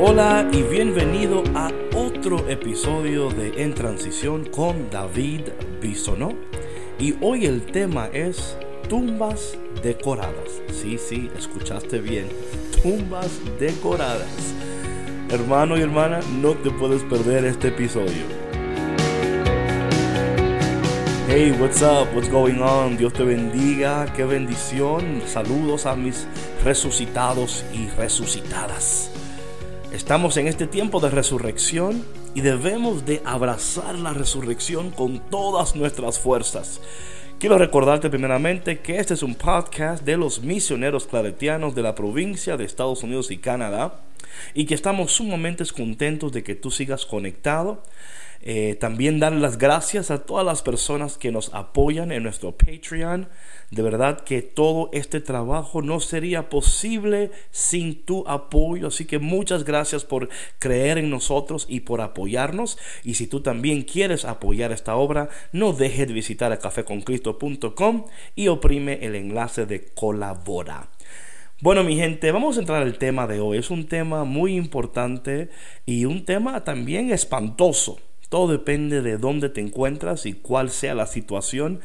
Hola y bienvenido a otro episodio de En Transición con David Bisonó. Y hoy el tema es tumbas decoradas. Sí, sí, escuchaste bien. Tumbas decoradas. Hermano y hermana, no te puedes perder este episodio. Hey, what's up? What's going on? Dios te bendiga, qué bendición. Saludos a mis resucitados y resucitadas. Estamos en este tiempo de resurrección y debemos de abrazar la resurrección con todas nuestras fuerzas. Quiero recordarte primeramente que este es un podcast de los misioneros claretianos de la provincia de Estados Unidos y Canadá y que estamos sumamente contentos de que tú sigas conectado eh, también dar las gracias a todas las personas que nos apoyan en nuestro Patreon. De verdad que todo este trabajo no sería posible sin tu apoyo. Así que muchas gracias por creer en nosotros y por apoyarnos. Y si tú también quieres apoyar esta obra, no dejes de visitar a cafeconcristo.com y oprime el enlace de colabora. Bueno, mi gente, vamos a entrar al tema de hoy. Es un tema muy importante y un tema también espantoso. Todo depende de dónde te encuentras y cuál sea la situación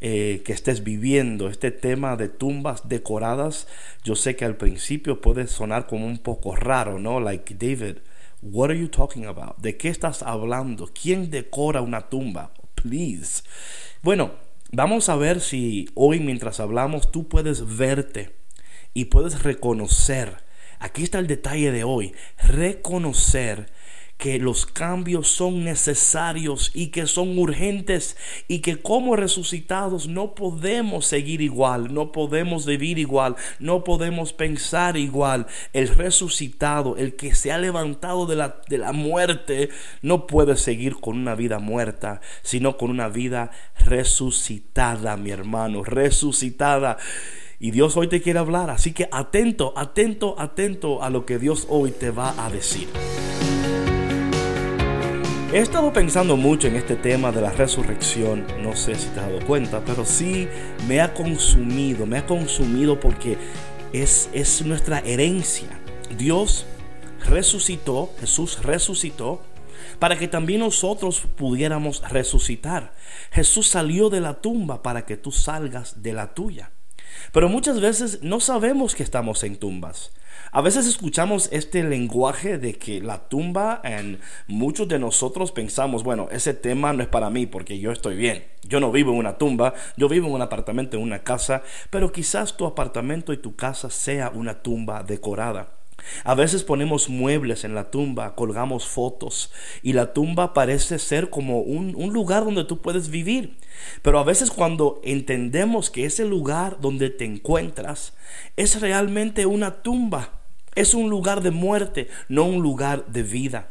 eh, que estés viviendo. Este tema de tumbas decoradas, yo sé que al principio puede sonar como un poco raro, ¿no? Like David, what are you talking about? ¿De qué estás hablando? ¿Quién decora una tumba? Please. Bueno, vamos a ver si hoy mientras hablamos tú puedes verte y puedes reconocer. Aquí está el detalle de hoy. Reconocer que los cambios son necesarios y que son urgentes y que como resucitados no podemos seguir igual, no podemos vivir igual, no podemos pensar igual. El resucitado, el que se ha levantado de la, de la muerte, no puede seguir con una vida muerta, sino con una vida resucitada, mi hermano, resucitada. Y Dios hoy te quiere hablar, así que atento, atento, atento a lo que Dios hoy te va a decir. He estado pensando mucho en este tema de la resurrección, no sé si te has dado cuenta, pero sí me ha consumido, me ha consumido porque es, es nuestra herencia. Dios resucitó, Jesús resucitó para que también nosotros pudiéramos resucitar. Jesús salió de la tumba para que tú salgas de la tuya. Pero muchas veces no sabemos que estamos en tumbas. A veces escuchamos este lenguaje de que la tumba, en muchos de nosotros pensamos, bueno, ese tema no es para mí porque yo estoy bien. Yo no vivo en una tumba, yo vivo en un apartamento, en una casa, pero quizás tu apartamento y tu casa sea una tumba decorada. A veces ponemos muebles en la tumba, colgamos fotos y la tumba parece ser como un, un, lugar donde tú puedes vivir. Pero a veces cuando entendemos que ese lugar donde te encuentras es realmente una tumba, es un lugar de muerte, no un lugar de vida.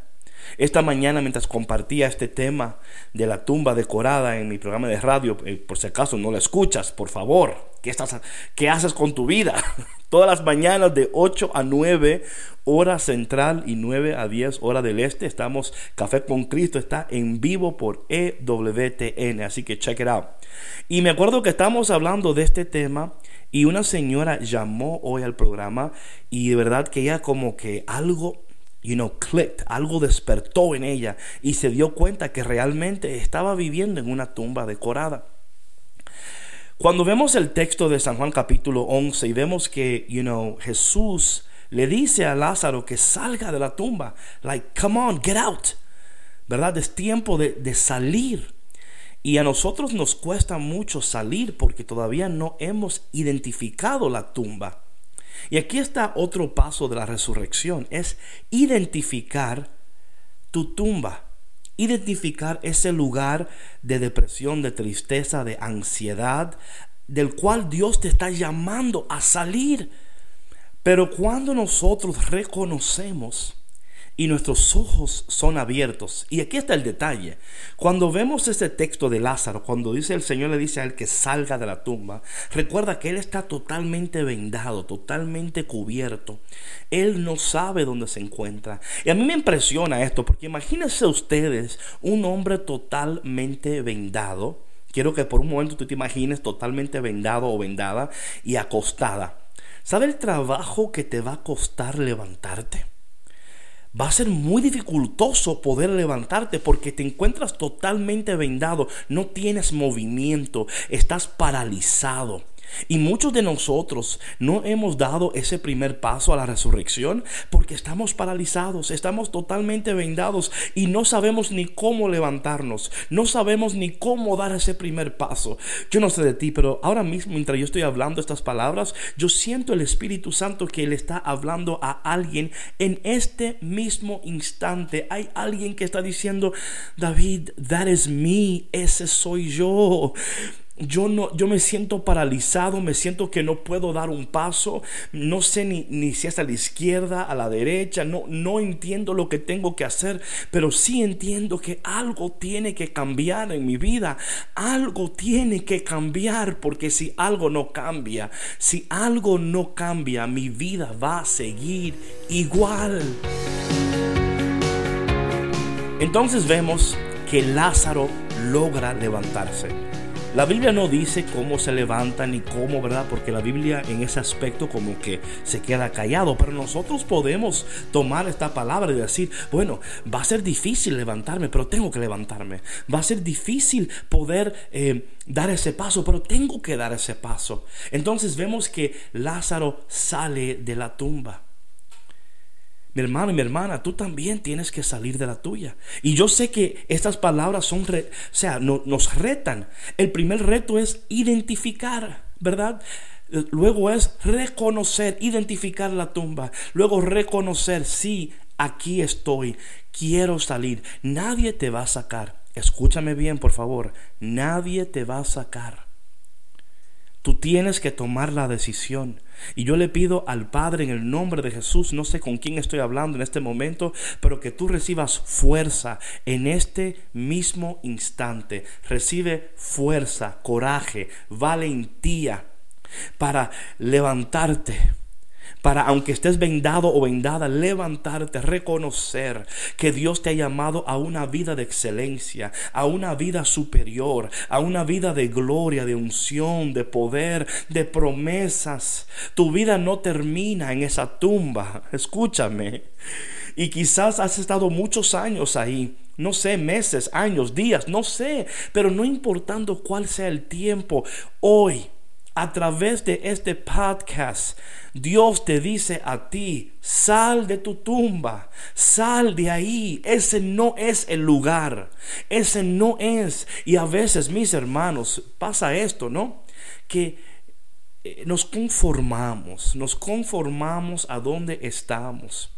Esta mañana mientras compartía este tema de la tumba decorada en mi programa de radio, eh, por si acaso no la escuchas, por favor, ¿qué, estás, qué haces con tu vida? Todas las mañanas de 8 a 9 hora central y 9 a 10 hora del este estamos Café con Cristo está en vivo por EWTN, así que check it out. Y me acuerdo que estamos hablando de este tema y una señora llamó hoy al programa y de verdad que ella como que algo you know, clicked, algo despertó en ella y se dio cuenta que realmente estaba viviendo en una tumba decorada. Cuando vemos el texto de San Juan capítulo 11 y vemos que, you know, Jesús le dice a Lázaro que salga de la tumba, like, come on, get out, ¿verdad? Es tiempo de, de salir. Y a nosotros nos cuesta mucho salir porque todavía no hemos identificado la tumba. Y aquí está otro paso de la resurrección, es identificar tu tumba, identificar ese lugar de depresión, de tristeza, de ansiedad, del cual Dios te está llamando a salir. Pero cuando nosotros reconocemos y nuestros ojos son abiertos. Y aquí está el detalle. Cuando vemos este texto de Lázaro, cuando dice el Señor le dice a él que salga de la tumba, recuerda que él está totalmente vendado, totalmente cubierto. Él no sabe dónde se encuentra. Y a mí me impresiona esto, porque imagínense ustedes un hombre totalmente vendado. Quiero que por un momento tú te imagines totalmente vendado o vendada y acostada. ¿Sabe el trabajo que te va a costar levantarte? Va a ser muy dificultoso poder levantarte porque te encuentras totalmente vendado, no tienes movimiento, estás paralizado. Y muchos de nosotros no hemos dado ese primer paso a la resurrección porque estamos paralizados, estamos totalmente vendados y no sabemos ni cómo levantarnos, no sabemos ni cómo dar ese primer paso. Yo no sé de ti, pero ahora mismo mientras yo estoy hablando estas palabras, yo siento el Espíritu Santo que le está hablando a alguien en este mismo instante. Hay alguien que está diciendo, David, that is me, ese soy yo yo no, yo me siento paralizado, me siento que no puedo dar un paso, no sé ni, ni si es a la izquierda, a la derecha, no, no entiendo lo que tengo que hacer, pero sí entiendo que algo tiene que cambiar en mi vida, algo tiene que cambiar, porque si algo no cambia, si algo no cambia, mi vida va a seguir igual. Entonces vemos que Lázaro logra levantarse. La Biblia no dice cómo se levanta ni cómo, ¿verdad? Porque la Biblia en ese aspecto como que se queda callado. Pero nosotros podemos tomar esta palabra y decir, bueno, va a ser difícil levantarme, pero tengo que levantarme. Va a ser difícil poder eh, dar ese paso, pero tengo que dar ese paso. Entonces vemos que Lázaro sale de la tumba. Mi hermano y mi hermana, tú también tienes que salir de la tuya. Y yo sé que estas palabras son, o sea, nos retan. El primer reto es identificar, ¿verdad? Luego es reconocer, identificar la tumba. Luego reconocer, sí, aquí estoy, quiero salir. Nadie te va a sacar. Escúchame bien, por favor. Nadie te va a sacar. Tú tienes que tomar la decisión. Y yo le pido al Padre en el nombre de Jesús, no sé con quién estoy hablando en este momento, pero que tú recibas fuerza en este mismo instante. Recibe fuerza, coraje, valentía para levantarte para, aunque estés vendado o vendada, levantarte, reconocer que Dios te ha llamado a una vida de excelencia, a una vida superior, a una vida de gloria, de unción, de poder, de promesas. Tu vida no termina en esa tumba, escúchame. Y quizás has estado muchos años ahí, no sé, meses, años, días, no sé, pero no importando cuál sea el tiempo, hoy a través de este podcast, Dios te dice a ti, sal de tu tumba, sal de ahí. Ese no es el lugar, ese no es. Y a veces, mis hermanos, pasa esto, ¿no? Que eh, nos conformamos, nos conformamos a donde estamos.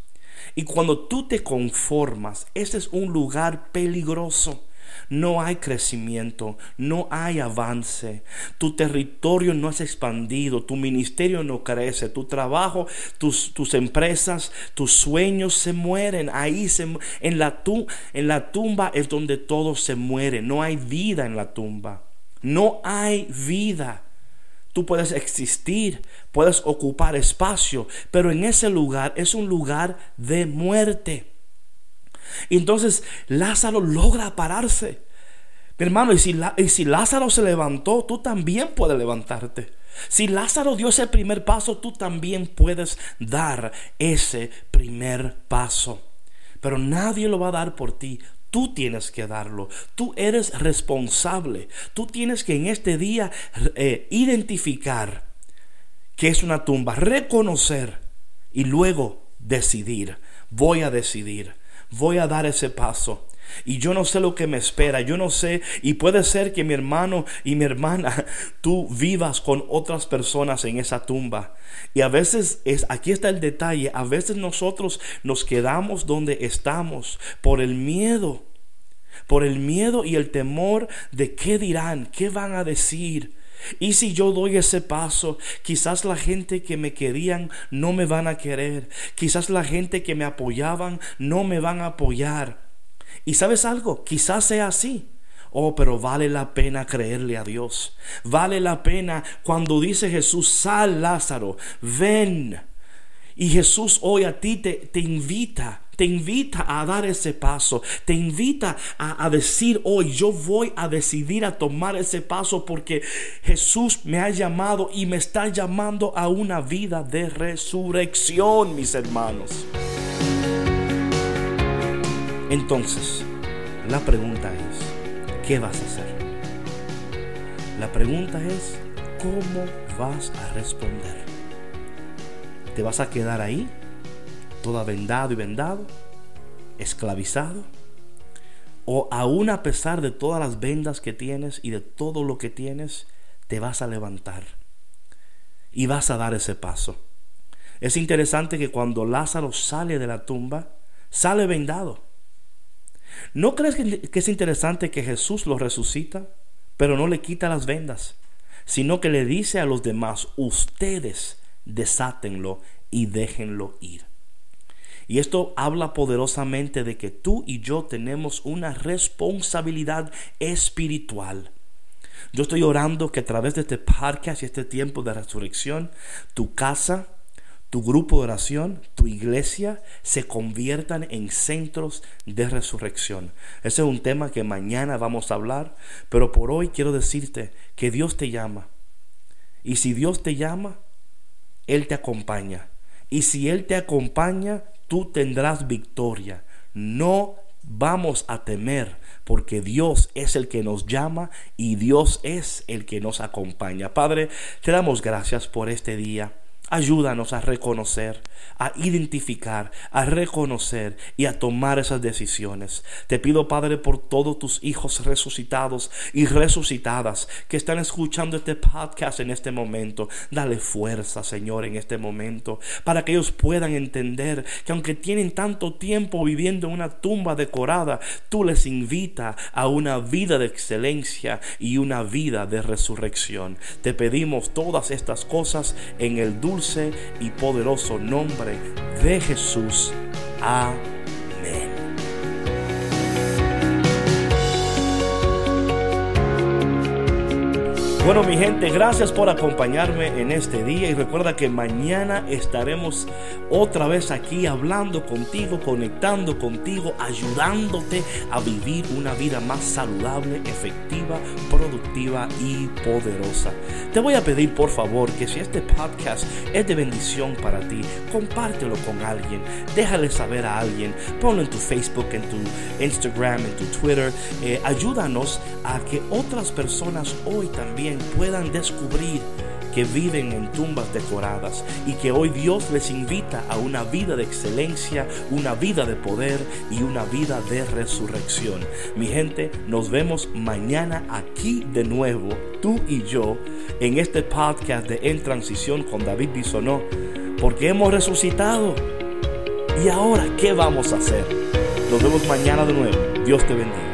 Y cuando tú te conformas, ese es un lugar peligroso no hay crecimiento, no hay avance, tu territorio no es expandido, tu ministerio no crece, tu trabajo, tus, tus empresas, tus sueños se mueren. Ahí en, la en la tumba es donde todo se muere, no hay vida en la tumba, no hay vida. Tú puedes existir, puedes ocupar espacio, pero en ese lugar es un lugar de muerte. Entonces Lázaro logra pararse. Mi hermano, y si, y si Lázaro se levantó, tú también puedes levantarte. Si Lázaro dio ese primer paso, tú también puedes dar ese primer paso. Pero nadie lo va a dar por ti. Tú tienes que darlo. Tú eres responsable. Tú tienes que en este día eh, identificar que es una tumba, reconocer y luego decidir. Voy a decidir voy a dar ese paso. Y yo no sé lo que me espera, yo no sé, y puede ser que mi hermano y mi hermana, tú vivas con otras personas en esa tumba. Y a veces es, aquí está el detalle, a veces nosotros nos quedamos donde estamos por el miedo, por el miedo y el temor de qué dirán, qué van a decir. Y si yo doy ese paso, quizás la gente que me querían no me van a querer. Quizás la gente que me apoyaban no me van a apoyar. Y sabes algo, quizás sea así. Oh, pero vale la pena creerle a Dios. Vale la pena cuando dice Jesús, sal Lázaro, ven. Y Jesús hoy a ti te, te invita te invita a dar ese paso, te invita a, decir hoy, yo voy a decidir a tomar ese paso porque Jesús me ha llamado y me está llamando a una vida de resurrección, mis hermanos. Entonces, la pregunta es, ¿qué vas a hacer? La pregunta es, ¿cómo vas a responder? ¿Te vas a quedar ahí, toda vendado y vendado, esclavizado? ¿O aún a pesar de todas las vendas que tienes y de todo lo que tienes, te vas a levantar y vas a dar ese paso? Es interesante que cuando Lázaro sale de la tumba, sale vendado. ¿No crees que es interesante que Jesús lo resucita, pero no le quita las vendas, sino que le dice a los demás, ustedes desátenlo y déjenlo ir? Y esto habla poderosamente de que tú y yo tenemos una responsabilidad espiritual. Yo estoy orando que a través de este podcast y este tiempo de resurrección, tu casa, tu grupo de oración, tu iglesia, se conviertan en centros de resurrección. Ese es un tema que mañana vamos a hablar, pero por hoy quiero decirte que Dios te llama. Y si Dios te llama, Él te acompaña. Y si Él te acompaña, tú tendrás victoria. No vamos a temer porque Dios es el que nos llama y Dios es el que nos acompaña. Padre, te damos gracias por este día. Ayúdanos a reconocer, a identificar, a reconocer y a tomar esas decisiones. Te pido, Padre, por todos tus hijos resucitados y resucitadas que están escuchando este podcast en este momento. Dale fuerza, Señor, en este momento, para que ellos puedan entender que aunque tienen tanto tiempo viviendo en una tumba decorada, tú les invita a una vida de excelencia y una vida de resurrección. Te pedimos todas estas cosas en el y poderoso nombre de Jesús. Amén. Bueno, mi gente, gracias por acompañarme en este día y recuerda que mañana estaremos otra vez aquí hablando contigo, conectando contigo, ayudándote a vivir una vida más saludable, efectiva, productiva y poderosa. Te voy a pedir por favor que si este podcast es de bendición para ti, compártelo con alguien, déjale saber a alguien, ponlo en tu Facebook, en tu Instagram, en tu Twitter, eh, ayúdanos a que otras personas hoy también puedan descubrir que viven en tumbas decoradas y que hoy Dios les invita a una vida de excelencia, una vida de poder y una vida de resurrección. Mi gente, nos vemos mañana aquí de nuevo, tú y yo, en este podcast de En Transición con David Bisonó, porque hemos resucitado. ¿Y ahora qué vamos a hacer? Nos vemos mañana de nuevo. Dios te bendiga.